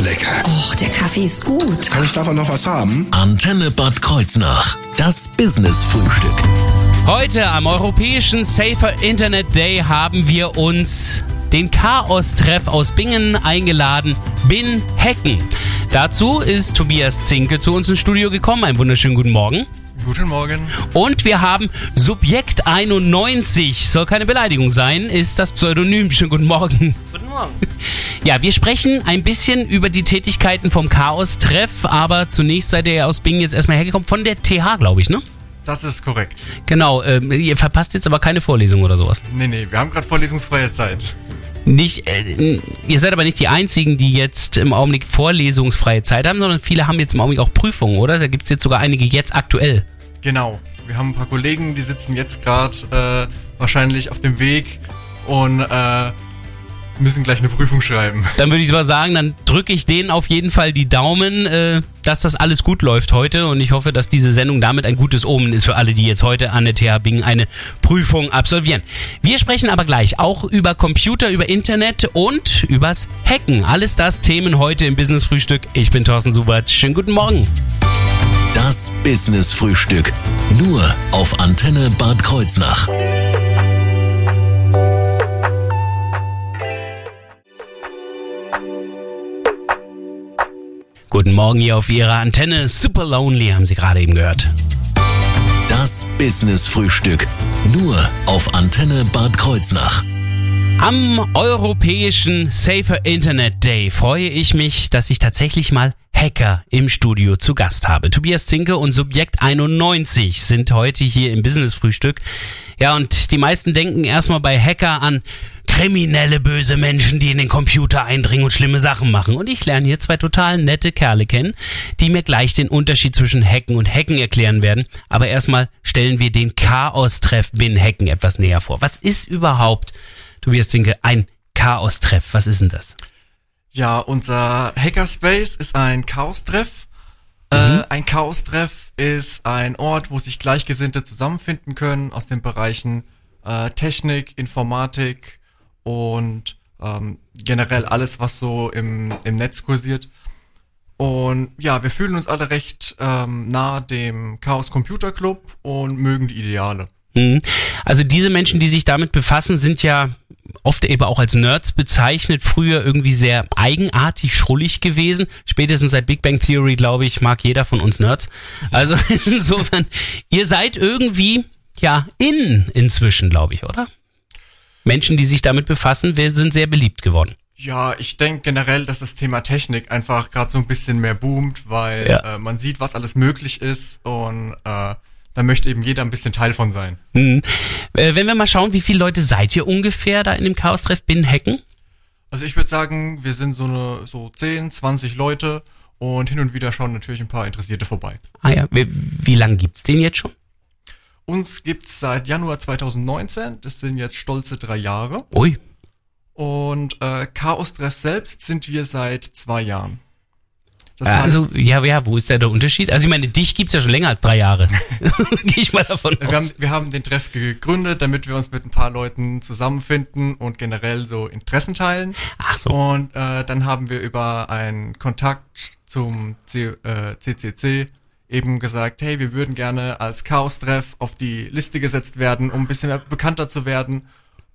lecker. Och, der Kaffee ist gut. Kann ich davon noch was haben? Antenne Bad Kreuznach. Das Business-Frühstück. Heute am Europäischen Safer Internet Day haben wir uns den Chaos-Treff aus Bingen eingeladen, Bin Hacken. Dazu ist Tobias Zinke zu uns ins Studio gekommen. Einen wunderschönen guten Morgen. Guten Morgen. Und wir haben Subjekt 91, soll keine Beleidigung sein, ist das Pseudonym. Schönen guten Morgen. Guten Morgen. Ja, wir sprechen ein bisschen über die Tätigkeiten vom Chaos-Treff, aber zunächst seid ihr ja aus Bingen jetzt erstmal hergekommen, von der TH, glaube ich, ne? Das ist korrekt. Genau, ähm, ihr verpasst jetzt aber keine Vorlesung oder sowas. Nee, nee, wir haben gerade vorlesungsfreie Zeit. Nicht, äh, ihr seid aber nicht die Einzigen, die jetzt im Augenblick vorlesungsfreie Zeit haben, sondern viele haben jetzt im Augenblick auch Prüfungen, oder? Da gibt es jetzt sogar einige jetzt aktuell. Genau. Wir haben ein paar Kollegen, die sitzen jetzt gerade äh, wahrscheinlich auf dem Weg und äh, müssen gleich eine Prüfung schreiben. Dann würde ich mal sagen, dann drücke ich denen auf jeden Fall die Daumen, äh, dass das alles gut läuft heute und ich hoffe, dass diese Sendung damit ein gutes Omen ist für alle, die jetzt heute an der TH Bingen eine Prüfung absolvieren. Wir sprechen aber gleich auch über Computer, über Internet und übers Hacken. Alles das Themen heute im Business Frühstück. Ich bin Thorsten Subert. Schönen guten Morgen. Das Business-Frühstück. Nur auf Antenne Bad Kreuznach. Guten Morgen hier auf Ihrer Antenne. Super Lonely haben Sie gerade eben gehört. Das Business-Frühstück. Nur auf Antenne Bad Kreuznach. Am Europäischen Safer Internet Day freue ich mich, dass ich tatsächlich mal Hacker im Studio zu Gast habe. Tobias Zinke und Subjekt 91 sind heute hier im Business Frühstück. Ja, und die meisten denken erstmal bei Hacker an kriminelle böse Menschen, die in den Computer eindringen und schlimme Sachen machen. Und ich lerne hier zwei total nette Kerle kennen, die mir gleich den Unterschied zwischen Hacken und Hacken erklären werden. Aber erstmal stellen wir den Chaos-Treff Bin Hacken etwas näher vor. Was ist überhaupt, Tobias Zinke, ein Chaos-Treff? Was ist denn das? Ja, unser Hackerspace ist ein Chaos-Treff. Äh, ein Chaos-Treff ist ein Ort, wo sich Gleichgesinnte zusammenfinden können aus den Bereichen äh, Technik, Informatik und ähm, generell alles, was so im, im Netz kursiert. Und ja, wir fühlen uns alle recht ähm, nah dem Chaos Computer Club und mögen die Ideale. Mhm. Also diese Menschen, die sich damit befassen, sind ja oft eben auch als Nerds bezeichnet, früher irgendwie sehr eigenartig, schrullig gewesen. Spätestens seit Big Bang Theory, glaube ich, mag jeder von uns Nerds. Also insofern, ihr seid irgendwie, ja, in inzwischen, glaube ich, oder? Menschen, die sich damit befassen, sind sehr beliebt geworden. Ja, ich denke generell, dass das Thema Technik einfach gerade so ein bisschen mehr boomt, weil Ja. äh, man sieht, was alles möglich ist und äh, da möchte eben jeder ein bisschen Teil von sein. Mhm. Äh, wenn wir mal schauen, wie viele Leute seid ihr ungefähr da in dem Chaos-Treff Bin Hacken? Also ich würde sagen, wir sind so eine so 10, 20 Leute und hin und wieder schauen natürlich ein paar Interessierte vorbei. Ah ja, wie, wie lange gibt's den jetzt schon? Uns gibt's seit Januar 2019, das sind jetzt stolze drei Jahre. Ui, Und äh, Chaos Treff selbst sind wir seit zwei Jahren. Das also ja, ja, wo ist da der Unterschied? Also ich meine, dich gibt's ja schon länger als drei Jahre. Gehe ich mal davon wir haben, aus. wir haben den Treff gegründet, damit wir uns mit ein paar Leuten zusammenfinden und generell so Interessen teilen. Ach so. Und äh, dann haben wir über einen Kontakt zum C, äh, CCC eben gesagt, hey, wir würden gerne als Chaos-Treff auf die Liste gesetzt werden, um ein bisschen mehr bekannter zu werden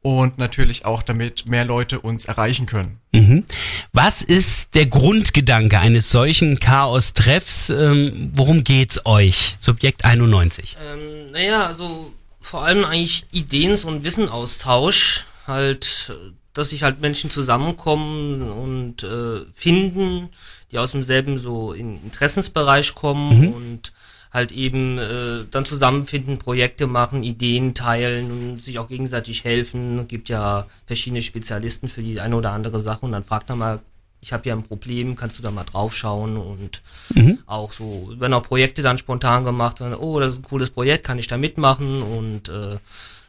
und natürlich auch, damit mehr Leute uns erreichen können. Mhm. Was ist der Grundgedanke eines solchen Chaos-Treffs? Ähm, worum geht's euch? Subjekt 91. Ähm, naja, also vor allem eigentlich Ideen- und Wissenaustausch. Halt, dass sich halt Menschen zusammenkommen und äh, finden, die aus demselben so in Interessensbereich kommen und halt eben äh, dann zusammenfinden, Projekte machen, Ideen teilen und sich auch gegenseitig helfen. Gibt ja verschiedene Spezialisten für die eine oder andere Sache und dann fragt man mal, ich habe hier ein Problem, kannst du da mal draufschauen und auch so, werden auch Projekte dann spontan gemacht, und, oh, das ist ein cooles Projekt, kann ich da mitmachen und äh,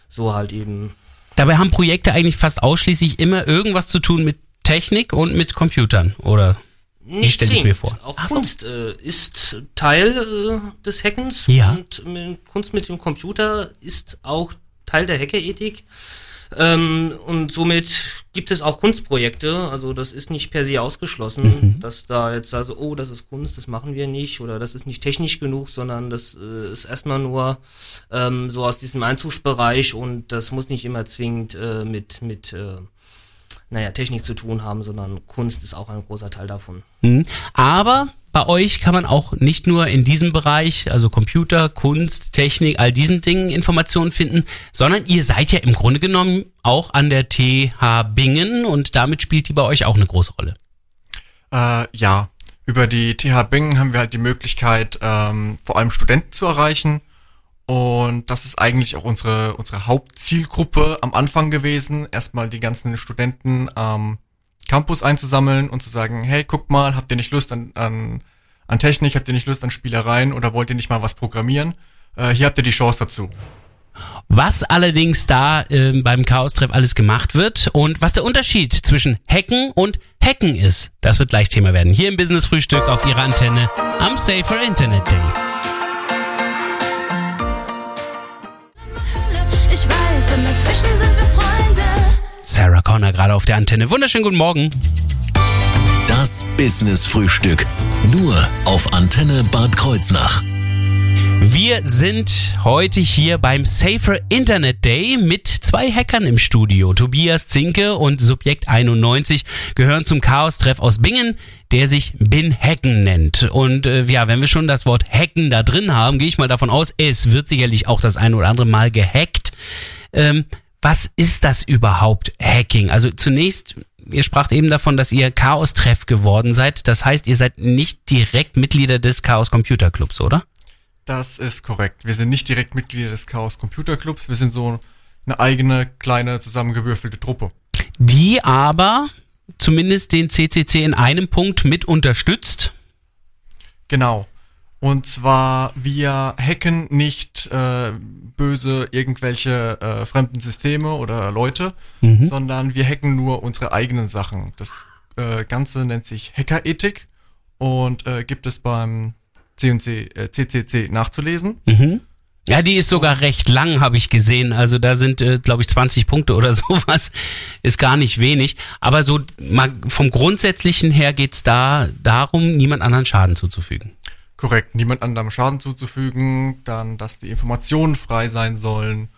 so halt eben. Dabei haben Projekte eigentlich fast ausschließlich immer irgendwas zu tun mit Technik und mit Computern, oder? Nicht stell ich mir vor. Auch Ach so. Kunst äh, ist Teil äh, des Hackens Ja. und mit, Kunst mit dem Computer ist auch Teil der Hackerethik. Ähm, und somit gibt es auch Kunstprojekte, also das ist nicht per se ausgeschlossen, Mhm. dass da jetzt also, oh, das ist Kunst, das machen wir nicht oder das ist nicht technisch genug, sondern das äh, ist erstmal nur ähm, so aus diesem Einzugsbereich und das muss nicht immer zwingend äh, mit, mit äh, naja, Technik zu tun haben, sondern Kunst ist auch ein großer Teil davon. Mhm. Aber bei euch kann man auch nicht nur in diesem Bereich, also Computer, Kunst, Technik, all diesen Dingen Informationen finden, sondern ihr seid ja im Grunde genommen auch an der TH Bingen und damit spielt die bei euch auch eine große Rolle. Äh, ja, über die TH Bingen haben wir halt die Möglichkeit, ähm, vor allem Studenten zu erreichen. Und das ist eigentlich auch unsere, unsere Hauptzielgruppe am Anfang gewesen, erstmal die ganzen Studenten am Campus einzusammeln und zu sagen, hey, guckt mal, habt ihr nicht Lust an, an, an Technik, habt ihr nicht Lust an Spielereien oder wollt ihr nicht mal was programmieren? Äh, hier habt ihr die Chance dazu. Was allerdings da ähm, beim Chaos-Treff alles gemacht wird und was der Unterschied zwischen Hacken und Hacken ist, das wird gleich Thema werden. Hier im Business-Frühstück auf Ihrer Antenne am Safer Internet Day. Ich weiß, und inzwischen sind wir Freunde. Sarah Connor gerade auf der Antenne. Wunderschönen guten Morgen. Das Business Frühstück. Nur auf Antenne Bad Kreuznach. Wir sind heute hier beim Safer Internet Day mit zwei Hackern im Studio. Tobias Zinke und Subjekt 91 gehören zum Chaos-Treff aus Bingen, der sich Bin Hacken nennt. Und äh, ja, wenn wir schon das Wort Hacken da drin haben, gehe ich mal davon aus, es wird sicherlich auch das eine oder andere Mal gehackt. Ähm, was ist das überhaupt Hacking? Also zunächst, ihr spracht eben davon, dass ihr Chaos-Treff geworden seid. Das heißt, ihr seid nicht direkt Mitglieder des Chaos Computer Clubs, oder? Das ist korrekt. Wir sind nicht direkt Mitglieder des Chaos Computer Clubs. Wir sind so eine eigene, kleine, zusammengewürfelte Truppe. die aber zumindest den CCC in einem Punkt mit unterstützt. Genau. Und zwar, wir hacken nicht äh, böse irgendwelche äh, fremden Systeme oder Leute, sondern wir hacken nur unsere eigenen Sachen. Das äh, Ganze nennt sich Hackerethik und äh, gibt es beim C&C, äh, CCC nachzulesen. Ja, die ist sogar recht lang, habe ich gesehen. Also da sind, äh, glaube ich, 20 Punkte oder sowas. Ist gar nicht wenig. Aber so mal vom Grundsätzlichen her geht's da darum, niemand anderen Schaden zuzufügen. Korrekt, niemand anderem Schaden zuzufügen, dann, dass die Informationen frei sein sollen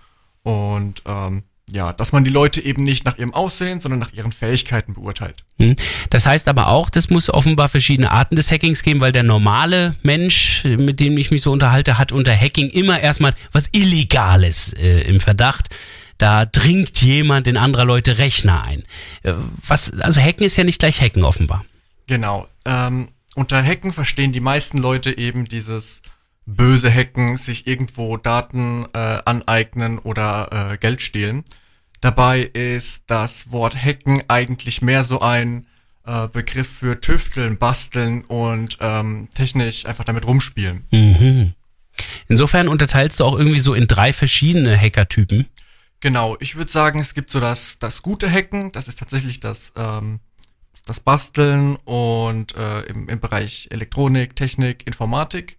und ähm, ja, dass man die Leute eben nicht nach ihrem Aussehen, sondern nach ihren Fähigkeiten beurteilt. Hm. Das heißt aber auch, das muss offenbar verschiedene Arten des Hackings geben, weil der normale Mensch, mit dem ich mich so unterhalte, hat unter Hacking immer erstmal was Illegales äh, im Verdacht. Da dringt jemand in anderer Leute Rechner ein. Äh, Was, also Hacken ist ja nicht gleich Hacken offenbar. Genau. Ähm, unter Hacken verstehen die meisten Leute eben dieses böse Hacken, sich irgendwo Daten äh, aneignen oder äh, Geld stehlen. Dabei ist das Wort Hacken eigentlich mehr so ein äh, Begriff für Tüfteln, Basteln und ähm, technisch einfach damit rumspielen. Mhm. Insofern unterteilst du auch irgendwie so in drei verschiedene Hackertypen. Genau, ich würde sagen, es gibt so das, das gute Hacken, das ist tatsächlich das, ähm, das Basteln und äh, im, im Bereich Elektronik, Technik, Informatik.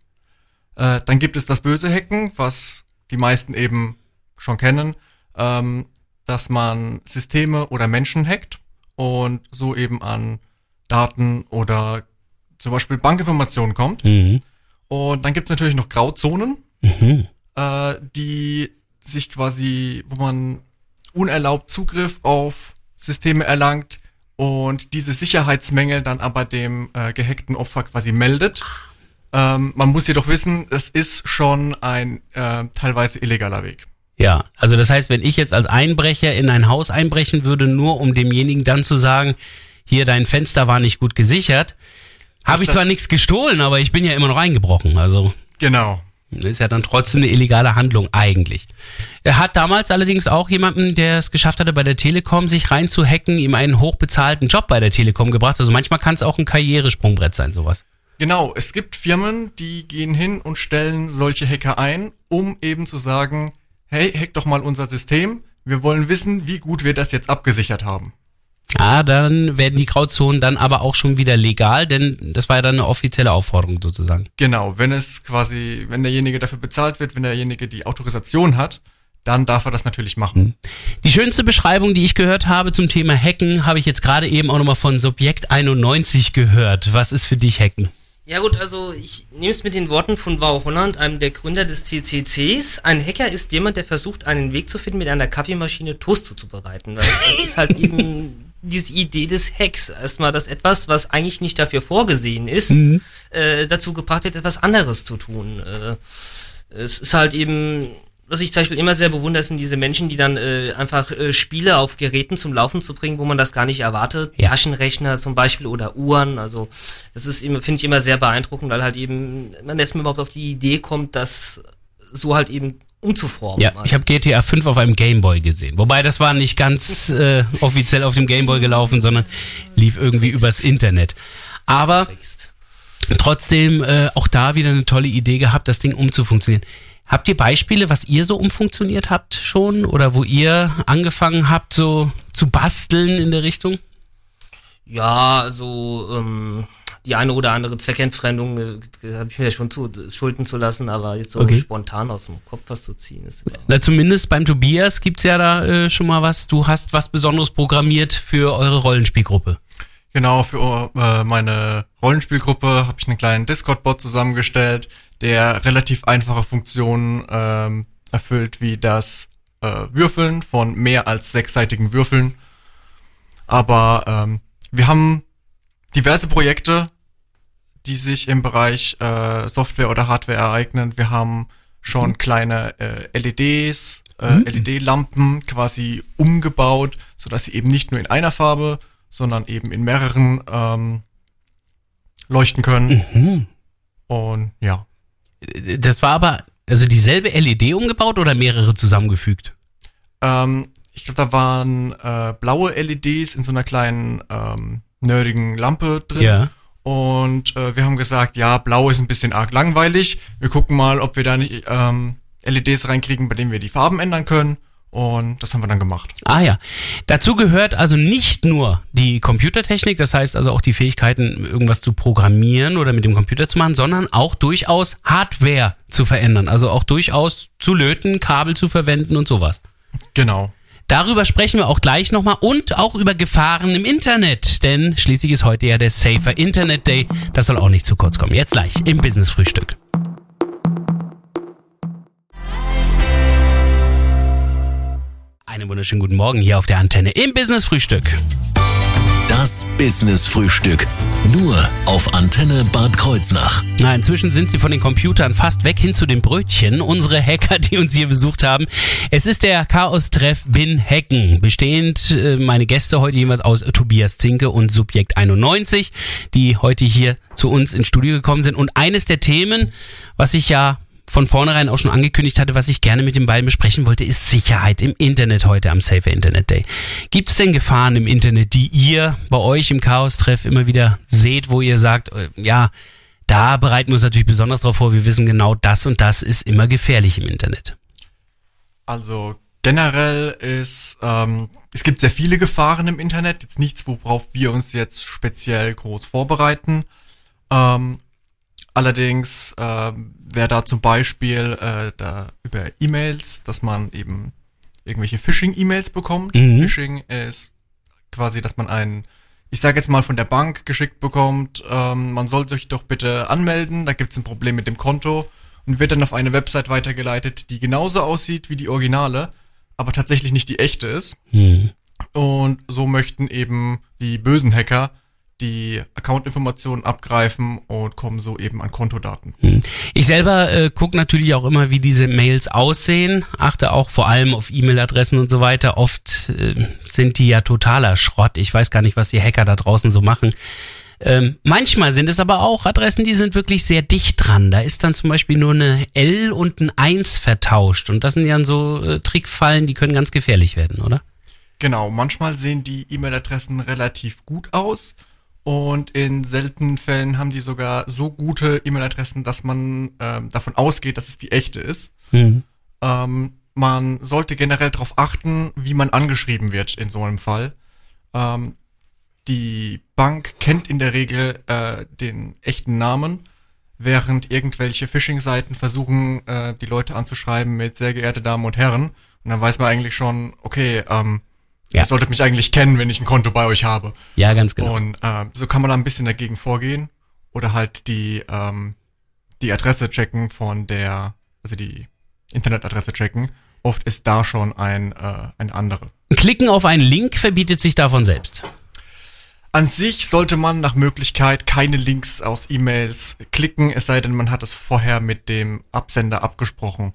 Äh, dann gibt es das böse Hacken, was die meisten eben schon kennen, ähm, dass man Systeme oder Menschen hackt und so eben an Daten oder zum Beispiel Bankinformationen kommt. Mhm. Und dann gibt es natürlich noch Grauzonen, Mhm. äh, die sich quasi, wo man unerlaubt Zugriff auf Systeme erlangt und diese Sicherheitsmängel dann aber dem äh, gehackten Opfer quasi meldet. Ähm, man muss jedoch wissen, es ist schon ein äh, teilweise illegaler Weg. Ja, also das heißt, wenn ich jetzt als Einbrecher in ein Haus einbrechen würde, nur um demjenigen dann zu sagen, hier dein Fenster war nicht gut gesichert, habe ich zwar nichts gestohlen, aber ich bin ja immer noch eingebrochen. Also Genau. ist ja dann trotzdem eine illegale Handlung eigentlich. Er hat damals allerdings auch jemanden, der es geschafft hatte, bei der Telekom sich reinzuhacken, ihm einen hochbezahlten Job bei der Telekom gebracht. Also manchmal kann es auch ein Karrieresprungbrett sein, sowas. Genau, es gibt Firmen, die gehen hin und stellen solche Hacker ein, um eben zu sagen, hey, hack doch mal unser System. Wir wollen wissen, wie gut wir das jetzt abgesichert haben. Ah, dann werden die Grauzonen dann aber auch schon wieder legal, denn das war ja dann eine offizielle Aufforderung sozusagen. Genau, wenn es quasi, wenn derjenige dafür bezahlt wird, wenn derjenige die Autorisation hat, dann darf er das natürlich machen. Die schönste Beschreibung, die ich gehört habe zum Thema Hacken, habe ich jetzt gerade eben auch nochmal von Subjekt 91 gehört. Was ist für dich Hacken? Ja gut, also ich nehme es mit den Worten von Wow Holland, einem der Gründer des CCCs. Ein Hacker ist jemand, der versucht, einen Weg zu finden, mit einer Kaffeemaschine Toast zuzubereiten. Weil das ist halt eben diese Idee des Hacks. Erstmal, dass etwas, was eigentlich nicht dafür vorgesehen ist, äh, dazu gebracht wird, etwas anderes zu tun. Äh, es ist halt eben, was ich zum Beispiel immer sehr bewundere, sind diese Menschen, die dann äh, einfach äh, Spiele auf Geräten zum Laufen zu bringen, wo man das gar nicht erwartet. Ja. Taschenrechner zum Beispiel oder Uhren. Also das ist immer, finde ich immer sehr beeindruckend, weil halt eben man erstmal überhaupt auf die Idee kommt, das so halt eben umzuformen. Ja, halt. ich habe GTA 5 auf einem Gameboy gesehen. Wobei das war nicht ganz äh, offiziell auf dem Gameboy gelaufen, sondern lief irgendwie übers Internet. Aber trotzdem äh, auch da wieder eine tolle Idee gehabt, das Ding umzufunktionieren. Habt ihr Beispiele, was ihr so umfunktioniert habt schon oder wo ihr angefangen habt, so zu basteln in der Richtung? Ja, also ähm, die eine oder andere Zweckentfremdung äh, habe ich mir ja schon zu, schulden zu lassen, aber jetzt so Okay. spontan aus dem Kopf was zu ziehen ist. Na, zumindest beim Tobias gibt's ja da äh, schon mal was. Du hast was Besonderes programmiert für eure Rollenspielgruppe. Genau, für äh, meine Rollenspielgruppe habe ich einen kleinen Discord-Bot zusammengestellt, der relativ einfache Funktionen ähm, erfüllt, wie das äh, Würfeln von mehr als sechsseitigen Würfeln. Aber ähm, wir haben diverse Projekte, die sich im Bereich äh, Software oder Hardware ereignen. Wir haben schon kleine äh, LEDs, äh, LED-Lampen quasi umgebaut, sodass sie eben nicht nur in einer Farbe, sondern eben in mehreren ähm, leuchten können. Und ja, Das war aber also dieselbe LED umgebaut oder mehrere zusammengefügt? ähm, ich glaube, da waren äh, blaue LEDs in so einer kleinen ähm, nerdigen Lampe drin. Ja. Und äh, wir haben gesagt, ja, blau ist ein bisschen arg langweilig. Wir gucken mal, ob wir da nicht ähm, LEDs reinkriegen, bei denen wir die Farben ändern können. Und das haben wir dann gemacht. Ah ja. Dazu gehört also nicht nur die Computertechnik, das heißt also auch die Fähigkeiten, irgendwas zu programmieren oder mit dem Computer zu machen, sondern auch durchaus Hardware zu verändern. Also auch durchaus zu löten, Kabel zu verwenden und sowas. Genau. Darüber sprechen wir auch gleich nochmal und auch über Gefahren im Internet, denn schließlich ist heute ja der Safer Internet Day. Das soll auch nicht zu kurz kommen. Jetzt gleich im Business Frühstück. Einen wunderschönen guten Morgen hier auf der Antenne im Business Frühstück. Das Business Frühstück. Nur auf Antenne Bad Kreuznach. Na, inzwischen sind sie von den Computern fast weg hin zu den Brötchen. Unsere Hacker, die uns hier besucht haben. Es ist der Chaos-Treff Bin Hacken. Bestehend äh, meine Gäste heute jeweils aus Tobias Zinke und Subjekt 91, die heute hier zu uns ins Studio gekommen sind. Und eines der Themen, was ich ja von vornherein auch schon angekündigt hatte, was ich gerne mit den beiden besprechen wollte, ist Sicherheit im Internet heute am Safer Internet Day. Gibt es denn Gefahren im Internet, die ihr bei euch im Chaos-Treff immer wieder seht, wo ihr sagt, äh, ja, da bereiten wir uns natürlich besonders darauf vor, wir wissen genau, das und das ist immer gefährlich im Internet. Also generell ist, ähm, es gibt sehr viele Gefahren im Internet, jetzt nichts, worauf wir uns jetzt speziell groß vorbereiten. Ähm, allerdings ähm, wäre da zum Beispiel äh, da über E-Mails, dass man eben irgendwelche Phishing-E-Mails bekommt. Mhm. Phishing ist quasi, dass man einen, ich sage jetzt mal von der Bank geschickt bekommt, ähm, man soll sich doch bitte anmelden, da gibt es ein Problem mit dem Konto und wird dann auf eine Website weitergeleitet, die genauso aussieht wie die Originale, aber tatsächlich nicht die echte ist. Hm. Und so möchten eben die bösen Hacker die Accountinformationen abgreifen und kommen so eben an Kontodaten. Hm. Ich selber äh, gucke natürlich auch immer, wie diese Mails aussehen, achte auch vor allem auf E-Mail-Adressen und so weiter. Oft äh, sind die ja totaler Schrott. Ich weiß gar nicht, was die Hacker da draußen so machen. Ähm, manchmal sind es aber auch Adressen, die sind wirklich sehr dicht dran. Da ist dann zum Beispiel nur eine L und ein 1 vertauscht. Und das sind ja so äh, Trickfallen, die können ganz gefährlich werden, oder? Genau, manchmal sehen die E-Mail-Adressen relativ gut aus und in seltenen Fällen haben die sogar so gute E-Mail-Adressen, dass man ähm, davon ausgeht, dass es die echte ist. Hm. Ähm, man sollte generell darauf achten, wie man angeschrieben wird in so einem Fall. Ähm, die Bank kennt in der Regel äh, den echten Namen, während irgendwelche Phishing-Seiten versuchen, äh, die Leute anzuschreiben mit sehr geehrte Damen und Herren. Und Und dann weiß man eigentlich schon, okay, ähm, Ja. ihr solltet mich eigentlich kennen, wenn ich ein Konto bei euch habe. Ja, ganz genau. Und ähm, so kann man da ein bisschen dagegen vorgehen oder halt die ähm, die Adresse checken von der, also die Internetadresse checken. Oft ist da schon ein äh, eine andere. Klicken auf einen Link verbietet sich davon selbst. An sich sollte man nach Möglichkeit keine Links aus E-Mails klicken, es sei denn, man hat es vorher mit dem Absender abgesprochen.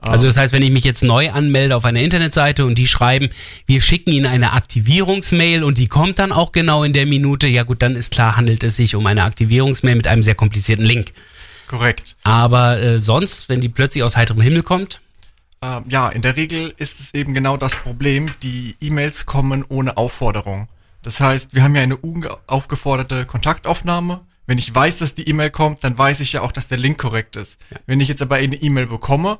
Also das heißt, wenn ich mich jetzt neu anmelde auf einer Internetseite und die schreiben, wir schicken Ihnen eine Aktivierungsmail und die kommt dann auch genau in der Minute, ja gut, dann ist klar, handelt es sich um eine Aktivierungsmail mit einem sehr komplizierten Link. Korrekt. Aber äh, sonst, wenn die plötzlich aus heiterem Himmel kommt, Ähm, ja, in der Regel ist es eben genau das Problem, die E-Mails kommen ohne Aufforderung. Das heißt, wir haben ja eine unaufgeforderte Kontaktaufnahme. Wenn ich weiß, dass die E-Mail kommt, dann weiß ich ja auch, dass der Link korrekt ist. Wenn ich jetzt aber eine E-Mail bekomme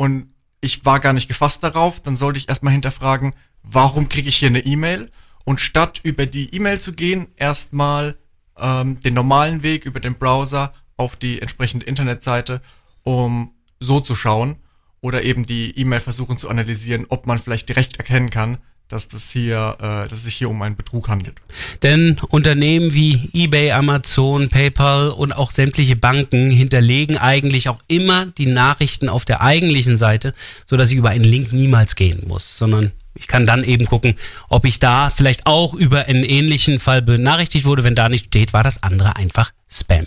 und ich war gar nicht gefasst darauf, dann sollte ich erstmal hinterfragen, warum kriege ich hier eine E-Mail? Und statt über die E-Mail zu gehen, erstmal ähm, den normalen Weg über den Browser auf die entsprechende Internetseite, um so zu schauen oder eben die E-Mail versuchen zu analysieren, ob man vielleicht direkt erkennen kann, dass das hier, äh, dass es sich hier um einen Betrug handelt. Denn Unternehmen wie eBay, Amazon, PayPal und auch sämtliche Banken hinterlegen eigentlich auch immer die Nachrichten auf der eigentlichen Seite, so dass ich über einen Link niemals gehen muss, sondern ich kann dann eben gucken, ob ich da vielleicht auch über einen ähnlichen Fall benachrichtigt wurde. Wenn da nicht steht, war das andere einfach Spam.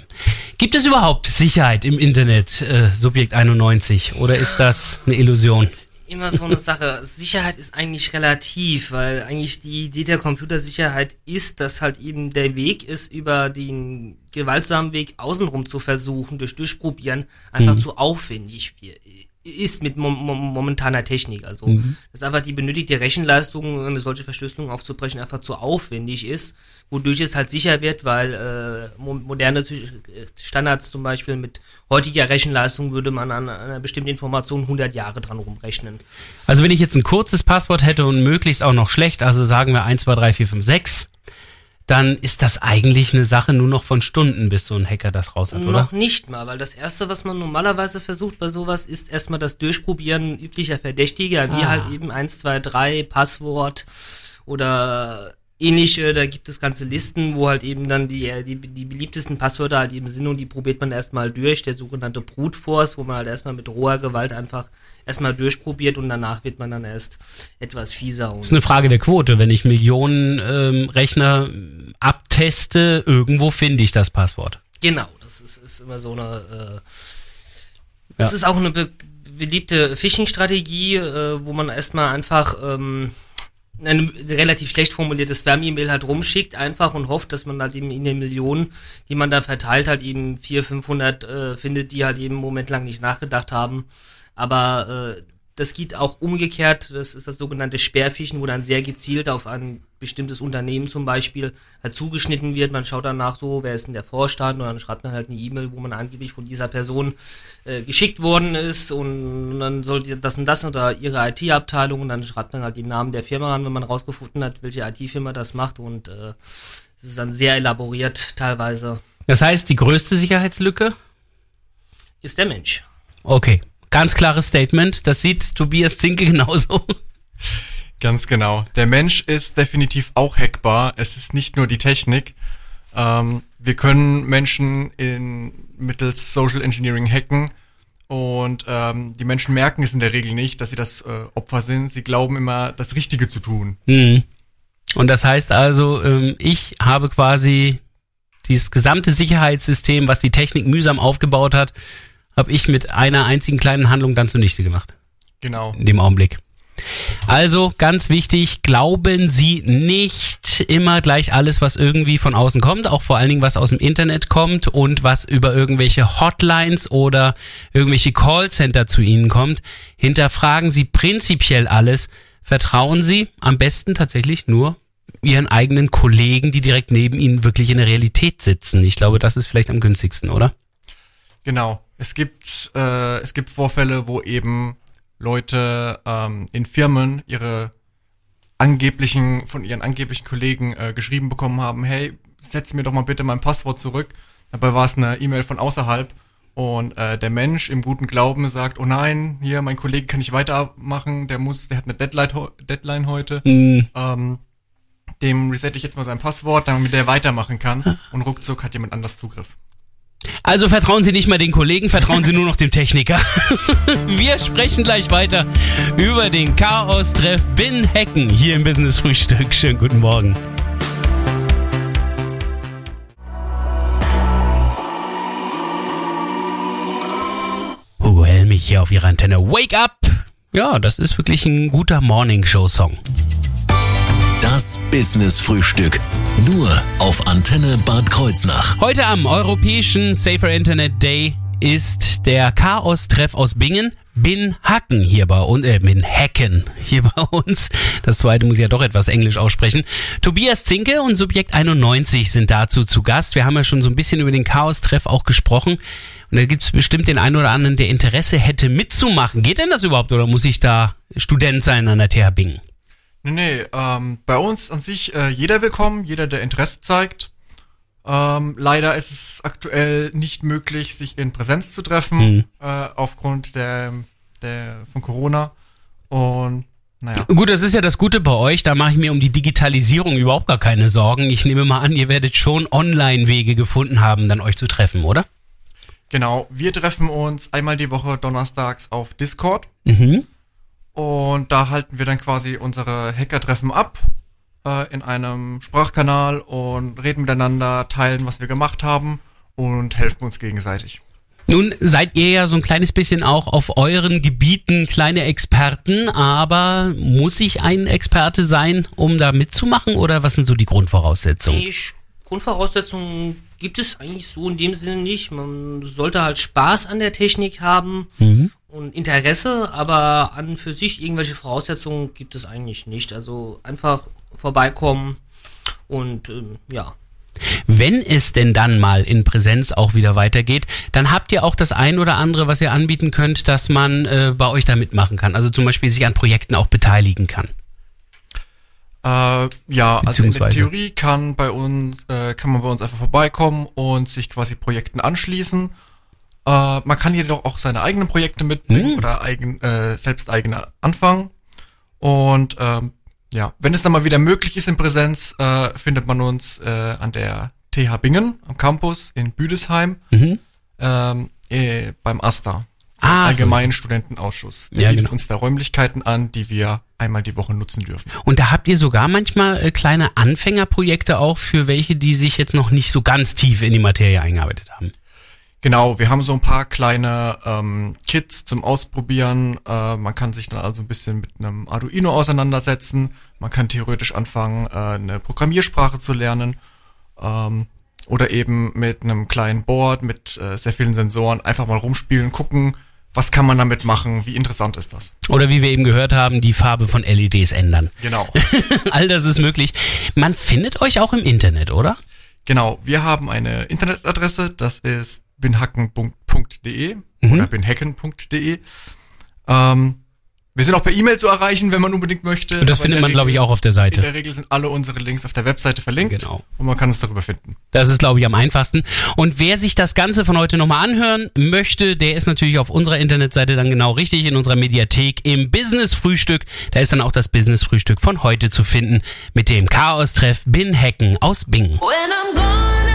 Gibt es überhaupt Sicherheit im Internet, äh, Subjekt 91, oder ist das eine Illusion? Immer so eine Sache. Sicherheit ist eigentlich relativ, weil eigentlich die Idee der Computersicherheit ist, dass halt eben der Weg ist, über den gewaltsamen Weg außenrum zu versuchen, durch Durchprobieren, einfach zu aufwendig ist mit mom mom momentaner Technik. Also, dass einfach die benötigte Rechenleistung, eine solche Verschlüsselung aufzubrechen, einfach zu aufwendig ist, wodurch es halt sicher wird, weil äh, mo moderne Sy- Standards zum Beispiel mit heutiger Rechenleistung würde man an einer bestimmten Information 100 Jahre dran rumrechnen. Also wenn ich jetzt ein kurzes Passwort hätte und möglichst auch noch schlecht, also sagen wir 1, 2, 3, 4, 5, 6, dann ist das eigentlich eine Sache nur noch von Stunden, bis so ein Hacker das raus hat, oder? Noch nicht mal, weil das erste, was man normalerweise versucht bei sowas, ist erstmal das Durchprobieren üblicher Verdächtiger, wie Ah. halt eben 1, 2, 3, Passwort oder ähnliche, da gibt es ganze Listen, wo halt eben dann die, äh, die, die beliebtesten Passwörter halt eben sind und die probiert man erstmal durch, der sogenannte Brute Force, wo man halt erstmal mit roher Gewalt einfach erstmal durchprobiert und danach wird man dann erst etwas fieser. Und Das ist eine Frage der Quote. Wenn ich Millionen ähm, Rechner abteste, irgendwo finde ich das Passwort. Genau, das ist, ist immer so eine. Äh, Ja. Das ist auch eine be beliebte Phishing-Strategie, äh, wo man erstmal einfach ähm, eine relativ schlecht formulierte Spam-E-Mail halt rumschickt, einfach und hofft, dass man halt eben in den Millionen, die man da verteilt, halt eben 400, 500 äh, findet, die halt eben einen Moment lang nicht nachgedacht haben. Aber äh, das geht auch umgekehrt, das ist das sogenannte Sperrfischen, wo dann sehr gezielt auf ein bestimmtes Unternehmen zum Beispiel halt zugeschnitten wird. Man schaut danach so, wer ist denn der Vorstand und dann schreibt man halt eine E-Mail, wo man angeblich von dieser Person äh, geschickt worden ist und dann soll die das und das oder ihre IT-Abteilung und dann schreibt man halt den Namen der Firma an, wenn man rausgefunden hat, welche IT-Firma das macht und äh, es ist dann sehr elaboriert teilweise. Das heißt, die größte Sicherheitslücke? Ist der Mensch. Okay. Ganz klares Statement. Das sieht Tobias Zinke genauso. Ganz genau. Der Mensch ist definitiv auch hackbar. Es ist nicht nur die Technik. Ähm, wir können Menschen in, mittels Social Engineering hacken und ähm, die Menschen merken es in der Regel nicht, dass sie das äh, Opfer sind. Sie glauben immer, das Richtige zu tun. Hm. Und das heißt also, ähm, ich habe quasi dieses gesamte Sicherheitssystem, was die Technik mühsam aufgebaut hat, habe ich mit einer einzigen kleinen Handlung dann zunichte gemacht. Genau. in dem Augenblick. Also ganz wichtig, glauben Sie nicht immer gleich alles, was irgendwie von außen kommt, auch vor allen Dingen was aus dem Internet kommt und was über irgendwelche Hotlines oder irgendwelche Callcenter zu Ihnen kommt. Hinterfragen Sie prinzipiell alles. Vertrauen Sie am besten tatsächlich nur Ihren eigenen Kollegen, die direkt neben Ihnen wirklich in der Realität sitzen. Ich glaube, das ist vielleicht am günstigsten, oder? Genau. Es gibt, äh, es gibt Vorfälle, wo eben Leute ähm, in Firmen ihre angeblichen, von ihren angeblichen Kollegen äh, geschrieben bekommen haben, hey, setz mir doch mal bitte mein Passwort zurück. Dabei war es eine E-Mail von außerhalb und äh, der Mensch im guten Glauben sagt, oh nein, hier, mein Kollege kann nicht weitermachen, der muss, der hat eine Deadline, Deadline heute, Hm. ähm, dem resette ich jetzt mal sein Passwort, damit der weitermachen kann und ruckzuck hat jemand anders Zugriff. Also vertrauen Sie nicht mal den Kollegen, vertrauen Sie nur noch dem Techniker. Wir sprechen gleich weiter über den Chaos-Treff Bin Hacken hier im Business Frühstück. Schönen guten Morgen. Hugo Helmich hier auf Ihrer Antenne. Wake up! Ja, das ist wirklich ein guter Morning-Show-Song. Das Business Frühstück. Nur auf Antenne Bad Kreuznach. Heute am Europäischen Safer Internet Day ist der Chaos-Treff aus Bingen. Bin Hacken hier bei uns, äh, Bin Hacken hier bei uns. Das zweite muss ich ja doch etwas Englisch aussprechen. Tobias Zinke und Subjekt 91 sind dazu zu Gast. Wir haben ja schon so ein bisschen über den Chaos-Treff auch gesprochen. Und da gibt's bestimmt den einen oder anderen, der Interesse hätte mitzumachen. Geht denn das überhaupt oder muss ich da Student sein an der TH Bingen? Nee, nee, ähm, bei uns an sich äh, jeder willkommen, jeder, der Interesse zeigt. Ähm, leider ist es aktuell nicht möglich, sich in Präsenz zu treffen, äh, aufgrund der, der von Corona. Und naja. Gut, das ist ja das Gute bei euch. Da mache ich mir um die Digitalisierung überhaupt gar keine Sorgen. Ich nehme mal an, ihr werdet schon Online-Wege gefunden haben, dann euch zu treffen, oder? Genau, wir treffen uns einmal die Woche donnerstags auf Discord Mhm. Und da halten wir dann quasi unsere Hacker-Treffen ab äh, in einem Sprachkanal und reden miteinander, teilen, was wir gemacht haben und helfen uns gegenseitig. Nun seid ihr ja so ein kleines bisschen auch auf euren Gebieten kleine Experten, aber muss ich ein Experte sein, um da mitzumachen oder was sind so die Grundvoraussetzungen? Ich, Grundvoraussetzungen gibt es eigentlich so in dem Sinne nicht. Man sollte halt Spaß an der Technik haben und Interesse, aber an für sich irgendwelche Voraussetzungen gibt es eigentlich nicht. Also einfach vorbeikommen und ähm, ja. Wenn es denn dann mal in Präsenz auch wieder weitergeht, dann habt ihr auch das ein oder andere, was ihr anbieten könnt, dass man äh, bei euch da mitmachen kann. Also zum Beispiel sich an Projekten auch beteiligen kann. Äh, ja, also in der Beziehungsweise- Theorie kann bei uns, äh, kann man bei uns einfach vorbeikommen und sich quasi Projekten anschließen. Äh, man kann jedoch auch seine eigenen Projekte mitbringen Hm. oder eigen, äh, selbst eigene anfangen. Und ähm, ja, wenn es dann mal wieder möglich ist in Präsenz, äh, findet man uns äh, an der TH Bingen am Campus in Büdesheim Mhm. ähm, äh, beim AStA. Ah, so. Allgemeinen Studentenausschuss. Der Ja, bietet genau. uns da Räumlichkeiten an, die wir einmal die Woche nutzen dürfen. Und da habt ihr sogar manchmal äh, kleine Anfängerprojekte auch für welche, die sich jetzt noch nicht so ganz tief in die Materie eingearbeitet haben. Genau, wir haben so ein paar kleine ähm, Kits zum Ausprobieren. Äh, man kann sich dann also ein bisschen mit einem Arduino auseinandersetzen. Man kann theoretisch anfangen, äh, eine Programmiersprache zu lernen. Ähm, oder eben mit einem kleinen Board mit äh, sehr vielen Sensoren einfach mal rumspielen, gucken, was kann man damit machen, wie interessant ist das. Oder wie wir eben gehört haben, die Farbe von LEDs ändern. Genau. All das ist möglich. Man findet euch auch im Internet, oder? Genau, wir haben eine Internetadresse, das ist binhacken.de Mhm. oder binhacken.de. Ähm, wir sind auch per E-Mail zu erreichen, wenn man unbedingt möchte. Und das aber in findet man, glaube ich, auch auf der In Seite. der Regel sind alle unsere Links auf der Webseite verlinkt Genau. und man kann es darüber finden. Das ist, glaube ich, am einfachsten. Und wer sich das Ganze von heute nochmal anhören möchte, der ist natürlich auf unserer Internetseite dann genau richtig, in unserer Mediathek im Business-Frühstück. Da ist dann auch das Business-Frühstück von heute zu finden mit dem Chaos-Treff Bin Hacken aus Bingen. When I'm gone